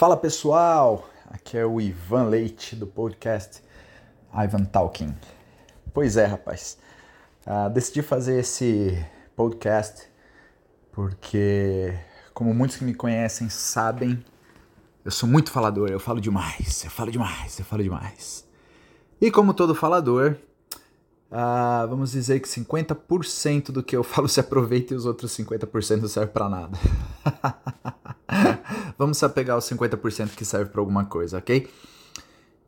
Fala pessoal, aqui é o Ivan Leite do podcast Ivan Talking. Pois é, rapaz, uh, decidi fazer esse podcast porque, como muitos que me conhecem sabem, eu sou muito falador, eu falo demais, eu falo demais, eu falo demais. E como todo falador, uh, vamos dizer que 50% do que eu falo se aproveita e os outros 50% não serve para nada. Vamos só pegar os 50% que serve para alguma coisa, ok?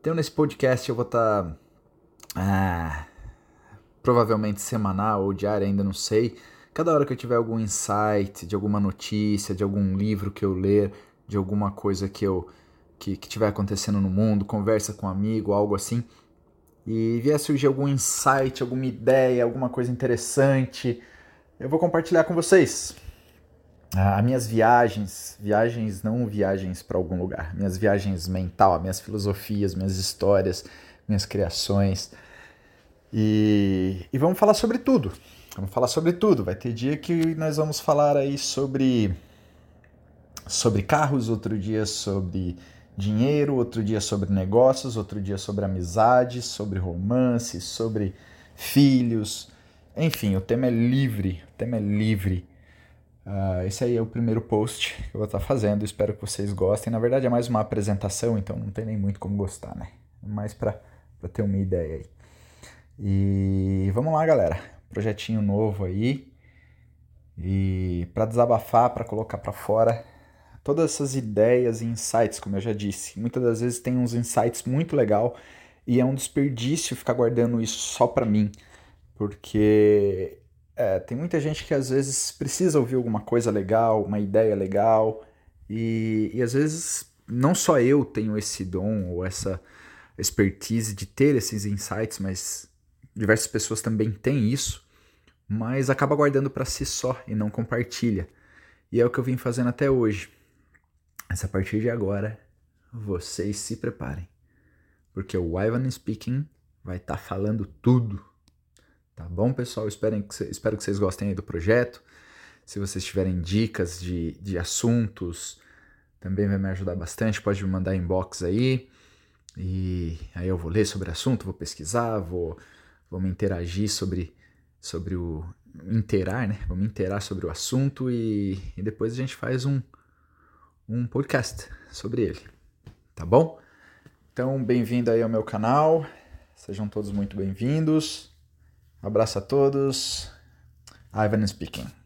Então nesse podcast eu vou estar tá, ah, provavelmente semanal ou diário, ainda não sei. Cada hora que eu tiver algum insight de alguma notícia, de algum livro que eu ler, de alguma coisa que eu que, que tiver acontecendo no mundo, conversa com um amigo, algo assim, e vier surgir algum insight, alguma ideia, alguma coisa interessante, eu vou compartilhar com vocês as minhas viagens, viagens não viagens para algum lugar, minhas viagens mental, minhas filosofias, minhas histórias, minhas criações. E, e vamos falar sobre tudo. Vamos falar sobre tudo. Vai ter dia que nós vamos falar aí sobre sobre carros, outro dia sobre dinheiro, outro dia sobre negócios, outro dia sobre amizade, sobre romance, sobre filhos. Enfim, o tema é livre, o tema é livre. Uh, esse aí é o primeiro post que eu vou estar fazendo, espero que vocês gostem. Na verdade é mais uma apresentação, então não tem nem muito como gostar, né? É mais para ter uma ideia aí. E vamos lá, galera. Projetinho novo aí. E para desabafar, para colocar para fora todas essas ideias e insights, como eu já disse. Muitas das vezes tem uns insights muito legal e é um desperdício ficar guardando isso só para mim, porque é, tem muita gente que às vezes precisa ouvir alguma coisa legal, uma ideia legal, e, e às vezes não só eu tenho esse dom ou essa expertise de ter esses insights, mas diversas pessoas também têm isso, mas acaba guardando para si só e não compartilha. E é o que eu vim fazendo até hoje. Mas a partir de agora, vocês se preparem, porque o Ivan Speaking vai estar tá falando tudo Tá bom, pessoal? Espero que, espero que vocês gostem do projeto. Se vocês tiverem dicas de, de assuntos, também vai me ajudar bastante. Pode me mandar inbox aí. E aí eu vou ler sobre o assunto, vou pesquisar, vou, vou me interagir sobre, sobre o. Interar, né? Vou me interar sobre o assunto e, e depois a gente faz um, um podcast sobre ele. Tá bom? Então, bem-vindo aí ao meu canal. Sejam todos muito bem-vindos. Abraço a todos. Ivan speaking.